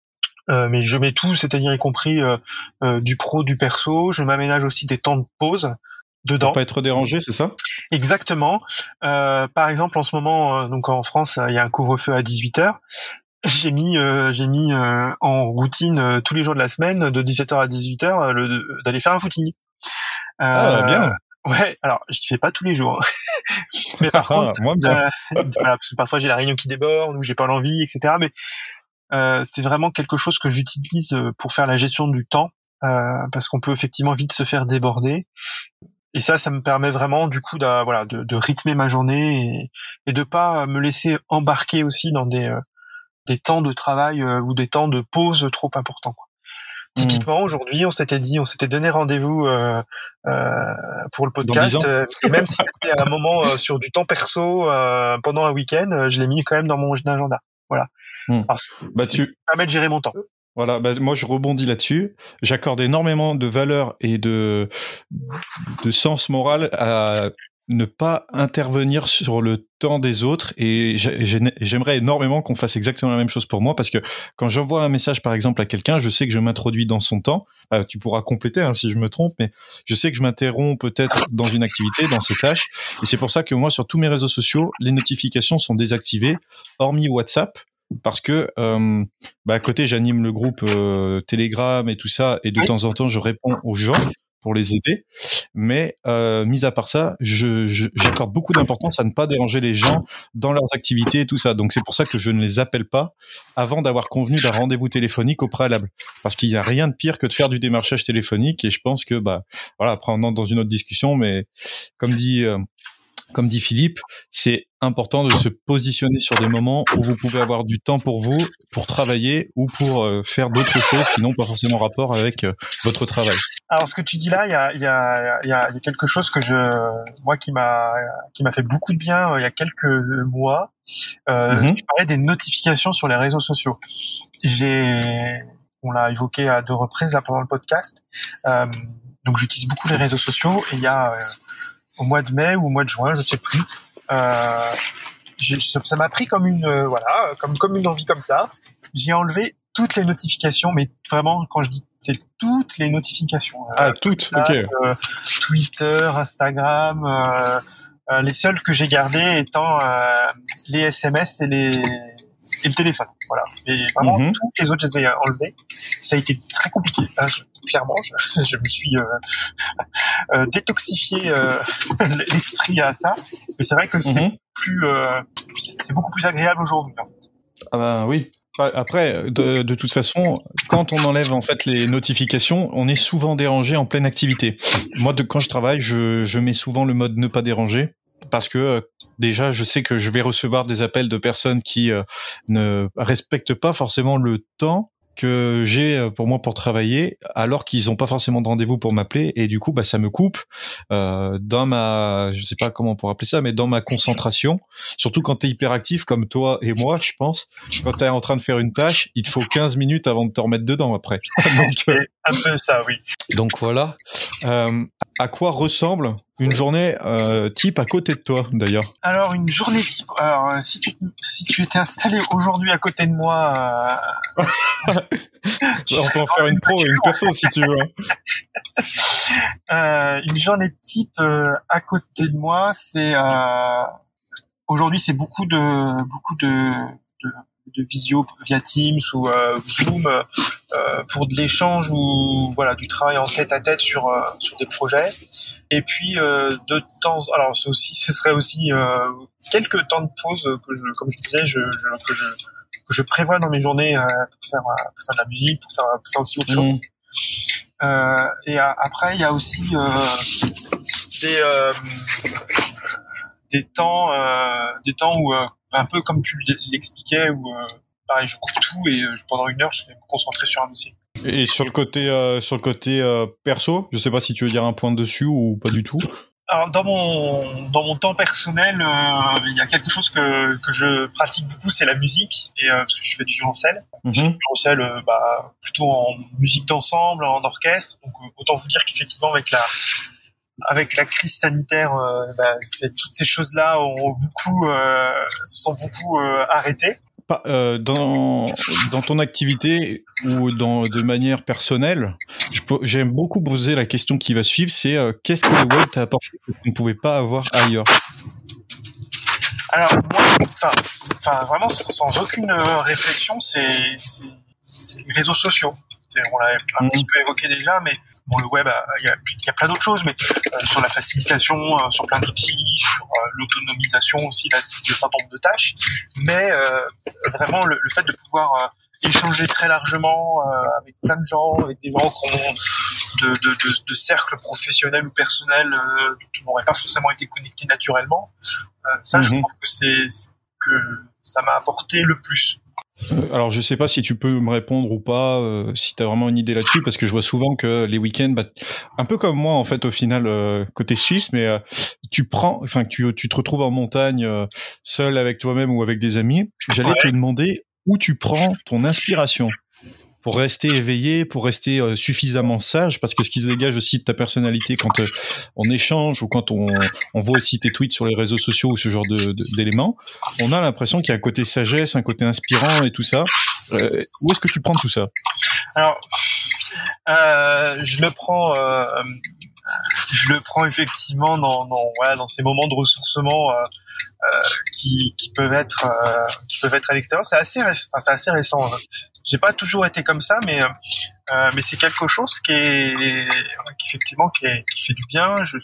Euh, mais je mets tout, c'est-à-dire y compris euh, euh, du pro, du perso. Je m'aménage aussi des temps de pause dedans. Pour pas être dérangé, c'est ça? Exactement. Euh, par exemple, en ce moment, euh, donc en France, il y a un couvre-feu à 18 h J'ai mis, euh, j'ai mis en routine tous les jours de la semaine, de 17h à 18h, d'aller faire un footing. ah, bien. Ouais, alors je ne fais pas tous les jours, mais par ah, contre, moi bien. parfois j'ai la réunion qui déborde ou j'ai pas l'envie, etc. Mais c'est vraiment quelque chose que j'utilise pour faire la gestion du temps, parce qu'on peut effectivement vite se faire déborder. Et ça, ça me permet vraiment du coup de, voilà, de, de rythmer ma journée et, et de pas me laisser embarquer aussi dans des, euh, des temps de travail euh, ou des temps de pause trop importants. Quoi. Mmh. Typiquement, aujourd'hui, on s'était dit, on s'était donné rendez-vous euh, euh, pour le podcast. et même si c'était un moment sur du temps perso pendant un week-end, je l'ai mis quand même dans mon agenda. Voilà. Mmh. Alors, bah, tu... permet de gérer mon temps. Voilà, bah, moi je rebondis là-dessus. J'accorde énormément de valeur et de, de sens moral à ne pas intervenir sur le temps des autres et j'aimerais énormément qu'on fasse exactement la même chose pour moi parce que quand j'envoie un message par exemple à quelqu'un, je sais que je m'introduis dans son temps. Euh, tu pourras compléter hein, si je me trompe, mais je sais que je m'interromps peut-être dans une activité, dans ses tâches et c'est pour ça que moi sur tous mes réseaux sociaux, les notifications sont désactivées, hormis WhatsApp parce que euh, bah à côté j'anime le groupe euh, Telegram et tout ça et de temps en temps je réponds aux gens pour les aider. Mais euh, mis à part ça j'accorde je, beaucoup d'importance à ne pas déranger les gens dans leurs activités et tout ça. Donc c'est pour ça que je ne les appelle pas avant d'avoir convenu d'un rendez-vous téléphonique au préalable. Parce qu'il n'y a rien de pire que de faire du démarchage téléphonique et je pense que bah voilà après on entre dans une autre discussion mais comme dit comme dit Philippe, c'est important de se positionner sur des moments où vous pouvez avoir du temps pour vous, pour travailler ou pour euh, faire d'autres choses qui n'ont pas forcément rapport avec euh, votre travail. Alors, ce que tu dis là, il y a, y, a, y a, quelque chose que je, moi, qui m'a, qui m'a fait beaucoup de bien euh, il y a quelques mois. Euh, mhm. Tu parlais des notifications sur les réseaux sociaux. J'ai, on l'a évoqué à deux reprises là pendant le podcast. Donc, j'utilise beaucoup les réseaux sociaux et il y a au mois de mai ou au mois de juin, je sais plus. Euh, ça m'a pris comme une euh, voilà, comme comme une envie comme ça. J'ai enlevé toutes les notifications, mais vraiment quand je dis c'est toutes les notifications. Euh, ah toutes, ok. Euh, Twitter, Instagram, les seules que j'ai gardées étant les SMS et les et le téléphone. Voilà. Et vraiment, Mhm. tous les autres, je les ai enlevés. Ça a été très compliqué. hein, je- clairement, je, je me suis euh, euh, détoxifié euh, l'esprit à ça. Mais c'est vrai que c'est Mhm. plus, c'est beaucoup plus agréable aujourd'hui. en fait. Ah bah oui. Bah, Après, de, de toute façon, quand on enlève en fait les notifications, on est souvent dérangé en pleine activité. Moi, de, quand je travaille, je, je mets souvent le mode ne pas déranger parce que euh, déjà, je sais que je vais recevoir des appels de personnes qui euh, ne respectent pas forcément le temps que j'ai euh, pour moi pour travailler, alors qu'ils n'ont pas forcément de rendez-vous pour m'appeler, et du coup, bah, ça me coupe euh, dans ma, je sais pas comment on appeler ça, mais dans ma concentration. Surtout quand tu es hyperactif comme toi et moi, je pense. Quand tu es en train de faire une tâche, il te faut 15 minutes avant de te remettre dedans après. donc, euh, Un peu ça, oui. donc voilà. Euh, à quoi ressemble une journée euh, type à côté de toi, d'ailleurs? Alors une journée type. Alors euh, si tu si tu étais installé aujourd'hui à côté de moi, euh, tu On peut en faire une pro et une perso si tu veux. Euh, une journée type euh, à côté de moi, c'est euh, aujourd'hui c'est beaucoup de beaucoup de, de, de visio via Teams ou euh, Zoom euh, pour de l'échange ou voilà du travail en tête à tête sur euh, sur des projets. Et puis de temps, alors c'est aussi ce serait aussi quelques temps de pause que je comme je disais je, je- que je que je prévois dans mes journées pour faire pour faire de la musique pour faire, pour faire aussi autre chose. Euh, et a- après, il y a aussi des des temps des temps où un peu comme tu l'expliquais où euh, pareil je coupe tout et euh, pendant une heure je vais me concentrer sur un dossier. Et sur le côté, euh, sur le côté euh, perso, je sais pas si tu veux dire un point dessus ou pas du tout. Alors dans mon dans mon temps personnel, euh, il y a quelque chose que que je pratique beaucoup, c'est la musique et parce que je fais du violoncelle. Je fais du violoncelle bah, plutôt en musique d'ensemble, en orchestre. Donc autant vous dire qu'effectivement avec la avec la crise sanitaire, euh, bah, toutes ces choses-là ont beaucoup euh, sont beaucoup euh, arrêtées. Dans, dans ton activité ou dans, de manière personnelle, j'aime beaucoup poser la question qui va suivre, c'est qu'est-ce que le web t'a apporté que tu ne pouvais pas avoir ailleurs? Alors moi, enfin, vraiment sans, aucune réflexion, c'est les réseaux sociaux. On l'a un Mhm. petit peu évoqué déjà, mais bon, le web, euh, il y a, il y a plein d'autres choses, mais euh, sur la facilitation, euh, sur plein d'outils, sur euh, l'autonomisation aussi là, de certain nombre de tâches, mais euh, vraiment le, le fait de pouvoir euh, échanger très largement euh, avec plein de gens, avec des gens qui ont de, de, de, de cercles professionnels ou personnels euh, qui n'auraient pas forcément été connectés naturellement. Euh, ça, je Mhm. trouve que c'est c'est- que ça m'a apporté le plus. Euh, Alors, je sais pas si tu peux me répondre ou pas, euh, si tu as vraiment une idée là-dessus, parce que je vois souvent que les week-ends, bah, un peu comme moi en fait au final euh, côté suisse, mais euh, tu prends, enfin tu, tu te retrouves en montagne euh, seul avec toi-même ou avec des amis. J'allais te demander où tu prends ton inspiration pour rester éveillé, pour rester euh, suffisamment sage, parce que ce qui se dégage aussi de ta personnalité quand euh, on échange ou quand on, voit aussi tes tweets sur les réseaux sociaux ou ce genre d'éléments, on a l'impression qu'il y a un côté sagesse, un côté inspirant et tout ça. Euh, où est-ce que tu prends tout ça? Alors, je le prends, je le prends effectivement dans, dans, voilà, dans ces moments de ressourcement qui, peuvent être, qui peuvent être à l'extérieur. C'est assez, réc- enfin, c'est assez récent. J'ai pas toujours été comme ça, mais euh, mais c'est quelque chose qui est, qui effectivement qui, est, qui fait du bien. Je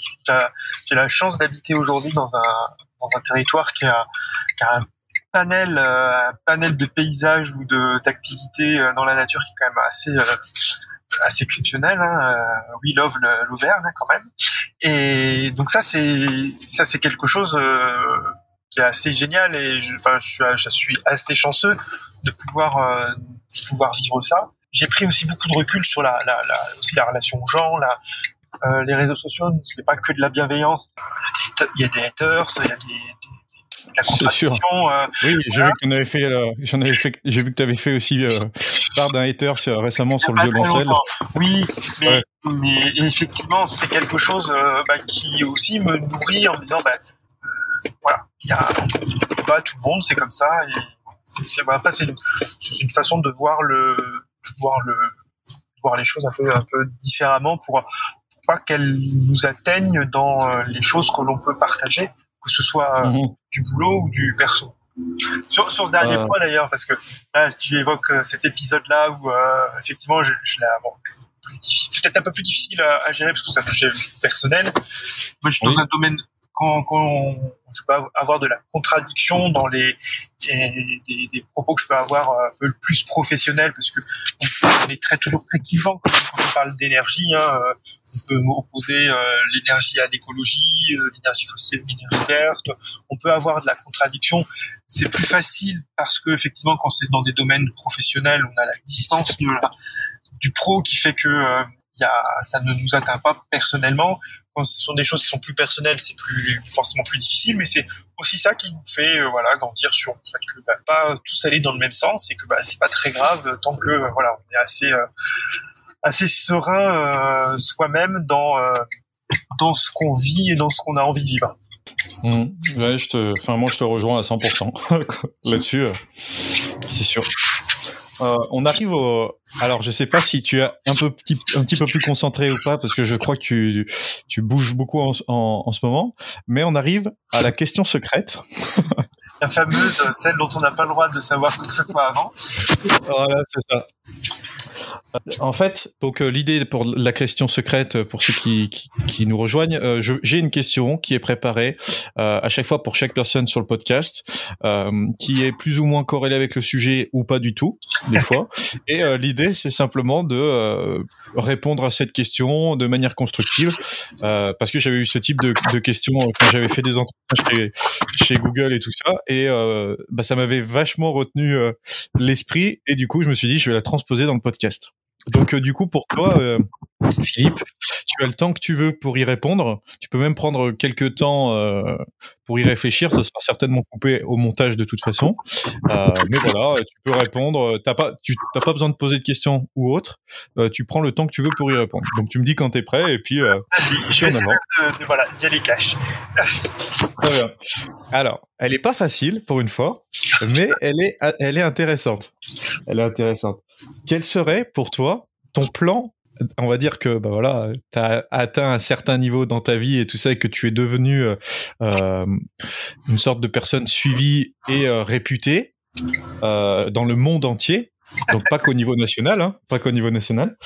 j'ai la chance d'habiter aujourd'hui dans un dans un territoire qui a, qui a un panel, euh, un panel de paysages ou de d'activités euh, dans la nature qui est quand même assez euh, assez exceptionnel. Hein. Euh, we love l'Auvergne hein, quand même. Et donc ça c'est ça c'est quelque chose euh, qui est assez génial et je, enfin je suis je suis assez chanceux de pouvoir euh, de pouvoir vivre ça. J'ai pris aussi beaucoup de recul sur la, la, la aussi la relation aux gens, la euh, les réseaux sociaux, c'est pas que de la bienveillance. Il y a des haters, il y a des, des- de la contradiction. euh, Oui, j'ai vu que tu avais fait, j'en avais fait, j'ai vu que tu avais fait aussi part d'un hater récemment sur le violoncelle. Oui, mais, Ouais. mais effectivement, c'est quelque chose bah, qui aussi me nourrit en me disant, bah, voilà, il y a pas tout le monde, c'est comme ça. Et c'est, après, c'est une, façon de voir le, voir le, voir les choses un peu, un peu différemment pour, pour pas qu'elles nous atteignent dans euh, les choses que l'on peut partager, que ce soit euh, Mhm. du boulot ou du perso. Sur, sur ce dernier point d'ailleurs, parce que là, tu évoques cet épisode-là où effectivement, je, je bon, peut-être un peu plus difficile à, à, gérer parce que ça touche personnel. Moi, je suis dans un domaine quand, quand je peux avoir de la contradiction dans les des, des, propos que je peux avoir un peu plus professionnels parce que on est très toujours très clivant quand on parle d'énergie. Hein, on peut opposer euh, l'énergie à l'écologie, euh, l'énergie fossile, l'énergie verte. On peut avoir de la contradiction. C'est plus facile parce que effectivement, quand c'est dans des domaines professionnels, on a la distance de la, du pro qui fait que euh, y a, ça ne nous atteint pas personnellement. Quand ce sont des choses qui sont plus personnelles, c'est plus forcément plus difficile, mais c'est aussi ça qui nous fait euh, voilà grandir sur le fait que bah, pas tous aller dans le même sens et que bah, c'est pas très grave tant que euh, voilà on est assez euh, assez serein soi-même dans dans ce qu'on vit et dans ce qu'on a envie de vivre. Mmh. Je te, enfin moi je te rejoins à 100% là-dessus, c'est sûr. Euh, on arrive au. Alors, je sais pas si tu es un peu petit, un petit peu plus concentré ou pas, parce que je crois que tu, tu bouges beaucoup en, en, ce moment. Mais on arrive à la question secrète. la fameuse, celle dont on n'a pas le droit de savoir quoi que ce soit avant. Voilà, c'est ça. En fait, donc euh, l'idée pour la question secrète pour ceux qui, qui, nous rejoignent, euh, j'ai une question qui est préparée euh, à chaque fois pour chaque personne sur le podcast, qui est plus ou moins corrélée avec le sujet ou pas du tout, des fois. Et l'idée, c'est simplement de répondre à cette question de manière constructive, parce que j'avais eu ce type de, de questions quand j'avais fait des entretiens chez, chez, Google et tout ça, et bah, ça m'avait vachement retenu l'esprit, et du coup, je me suis dit, je vais la transposer dans le podcast. Donc, euh, du coup, pour toi, euh, Philippe, tu as le temps que tu veux pour y répondre. Tu peux même prendre quelques temps euh, pour y réfléchir. Ça sera certainement coupé au montage de toute façon. mais voilà, tu peux répondre. T'as pas, tu n'as pas besoin de poser de questions ou autre. tu prends le temps que tu veux pour y répondre. Donc, tu me dis quand tu es prêt et puis. Vas-y, je vais de, voilà, y aller cash. Très bien. Alors, elle est pas facile pour une fois, mais elle est, elle est intéressante. Elle est intéressante. Quel serait pour toi ton plan? On va dire que bah voilà, tu as atteint un certain niveau dans ta vie et tout ça, et que tu es devenu euh, euh, une sorte de personne suivie et euh, réputée dans le monde entier, donc pas qu'au niveau national, hein, pas qu'au niveau national.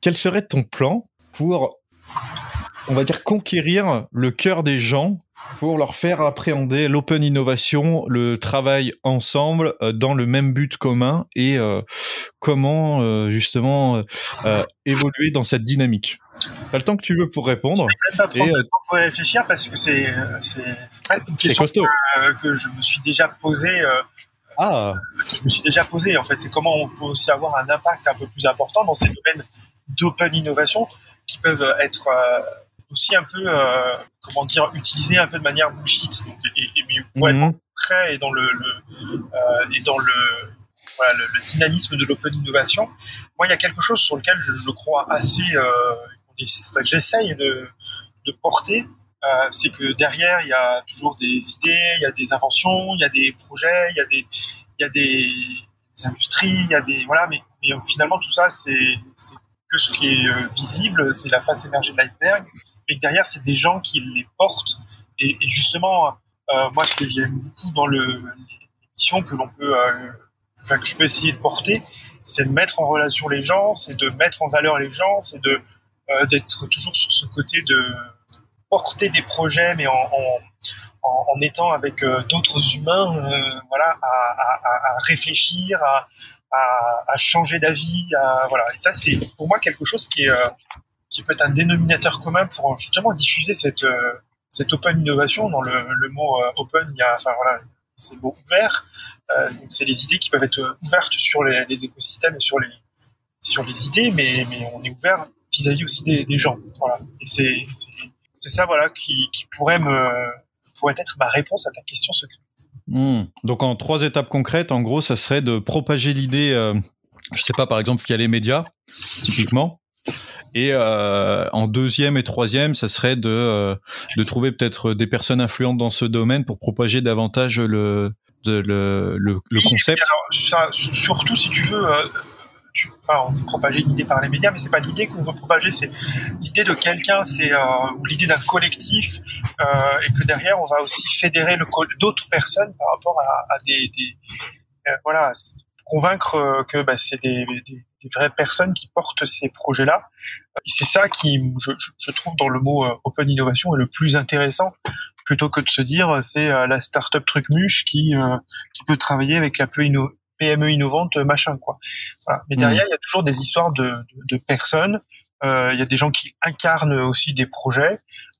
Quel serait ton plan pour, on va dire, conquérir le cœur des gens pour leur faire appréhender l'open innovation, le travail ensemble euh, dans le même but commun et euh, comment euh, justement évoluer dans cette dynamique. T'as le temps que tu veux pour répondre. Je vais même pas prendre le temps pour réfléchir parce que c'est presque une question que, que, je me suis déjà posée. ah. Que je me suis déjà posé en fait. C'est comment on peut aussi avoir un impact un peu plus important dans ces domaines d'open innovation qui peuvent être aussi un peu, euh, comment dire, utilisé un peu de manière bullshit. Donc, et, et, mais pour être concret et dans le, le euh, et dans le, voilà, le, le, dynamisme de l'open innovation, moi, il y a quelque chose sur lequel je, je crois assez, euh, que j'essaye de, de porter, euh, c'est que derrière, il y a toujours des idées, il y a des inventions, il y a des projets, il y a des, il y a des, des industries, il y a des, voilà, mais, mais finalement, tout ça, c'est, que ce qui est visible, c'est la face émergée de l'iceberg et derrière, c'est des gens qui les portent. Et, justement, euh, moi, ce que j'aime beaucoup dans l'émission que l'on peut, euh, que je peux essayer de porter, c'est de mettre en relation les gens, c'est de mettre en valeur les gens, c'est de euh, d'être toujours sur ce côté de porter des projets, mais en, en, étant avec d'autres humains, voilà, à, à, à, réfléchir, à, à, changer d'avis, voilà. Et ça, c'est pour moi quelque chose qui est qui peut être un dénominateur commun pour justement diffuser cette euh, cette open innovation. Dans le, mot euh, open, il y a, enfin voilà, c'est le mot ouvert. Euh, c'est les idées qui peuvent être ouvertes sur les, écosystèmes et sur les sur les idées, mais mais on est ouvert vis-à-vis aussi des, gens. Voilà. C'est c'est ça voilà qui, qui pourrait me pourrait être ma réponse à ta question secrète. Hmm. Donc en trois étapes concrètes, en gros, ça serait de propager l'idée. Euh, je sais pas, par exemple, via les médias, typiquement. Et euh, en deuxième et troisième, ça serait de, euh, de trouver peut-être des personnes influentes dans ce domaine pour propager davantage le, de, le, le, le, concept. Alors, ça, surtout si tu veux, euh, tu, enfin, on propager une idée par les médias, mais c'est pas l'idée qu'on veut propager, c'est l'idée de quelqu'un, c'est euh, ou l'idée d'un collectif, euh, et que derrière on va aussi fédérer d'autres personnes par rapport à, à des, des euh, voilà, convaincre que bah, c'est des, des, des, vraies personnes qui portent ces projets-là. Et c'est ça qui, je, je, trouve, dans le mot open innovation est le plus intéressant plutôt que de se dire c'est la startup truc muche qui qui peut travailler avec la peu inno PME innovante, machin quoi. Voilà. Mais derrière, mm. il y a toujours des histoires de, de, de personnes. Euh, il y a des gens qui incarnent aussi des projets,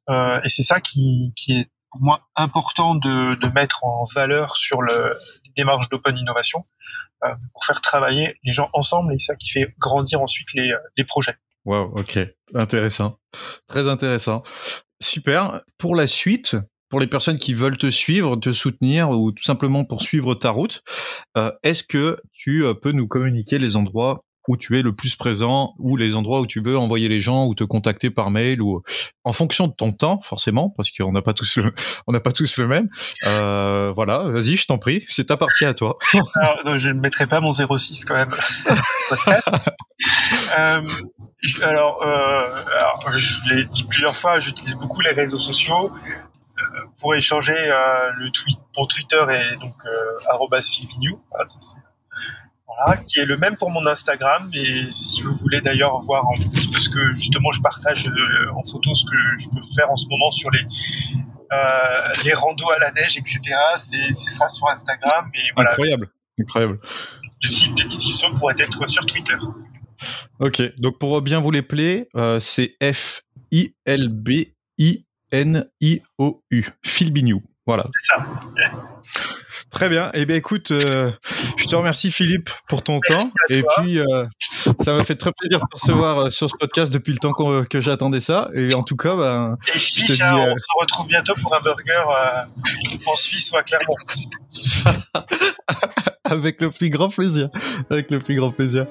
euh, et c'est ça qui, qui est pour moi important de, de mettre en valeur sur le, les démarches d'open innovation euh, pour faire travailler les gens ensemble et ça qui fait grandir ensuite les, les projets. Wow, ok, intéressant, très intéressant. Super. Pour la suite, pour les personnes qui veulent te suivre, te soutenir ou tout simplement pour suivre ta route, euh, est-ce que tu euh, peux nous communiquer les endroits où tu es le plus présent ou les endroits où tu veux envoyer les gens ou te contacter par mail ou en fonction de ton temps forcément parce qu'on n'a pas tous le, on n'a pas tous le même. Euh, voilà vas-y je t'en prie c'est ta partie à toi. Alors, je ne mettrai pas mon 06 quand même. Euh, alors, euh, alors, je l'ai dit plusieurs fois j'utilise beaucoup les réseaux sociaux pour échanger euh, le tweet pour Twitter et donc euh. Voilà, voilà, qui est le même pour mon Instagram. Et si vous voulez d'ailleurs voir un petit peu ce que justement je partage euh, en photo, ce que je peux faire en ce moment sur les euh, les randos à la neige, etc. Ce sera sur Instagram. Et voilà. Incroyable, incroyable. Le site de discussion pourrait être sur Twitter. Ok, donc pour bien vous les plaire, euh, c'est F I L B I N-I-O-U. Phil Voilà. C'est ça. Très bien. Eh bien, écoute, euh, je te remercie, Philippe, pour ton temps. Et puis, euh, ça m'a fait très plaisir de te recevoir euh, sur ce podcast depuis le temps que j'attendais ça. Et en tout cas, ben, et je te dis, on se retrouve bientôt pour un burger en Suisse ou à Clermont. Avec le plus grand plaisir. Avec le plus grand plaisir.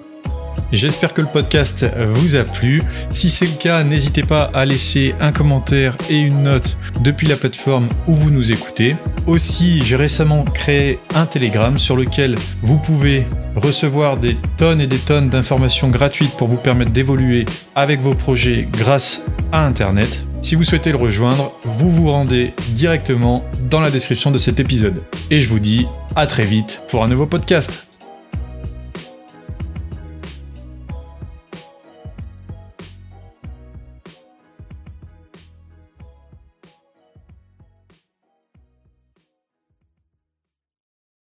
J'espère que le podcast vous a plu. Si c'est le cas, n'hésitez pas à laisser un commentaire et une note depuis la plateforme où vous nous écoutez. Aussi, j'ai récemment créé un Telegram sur lequel vous pouvez recevoir des tonnes et des tonnes d'informations gratuites pour vous permettre d'évoluer avec vos projets grâce à Internet. Si vous souhaitez le rejoindre, vous vous rendez directement dans la description de cet épisode. Et je vous dis à très vite pour un nouveau podcast.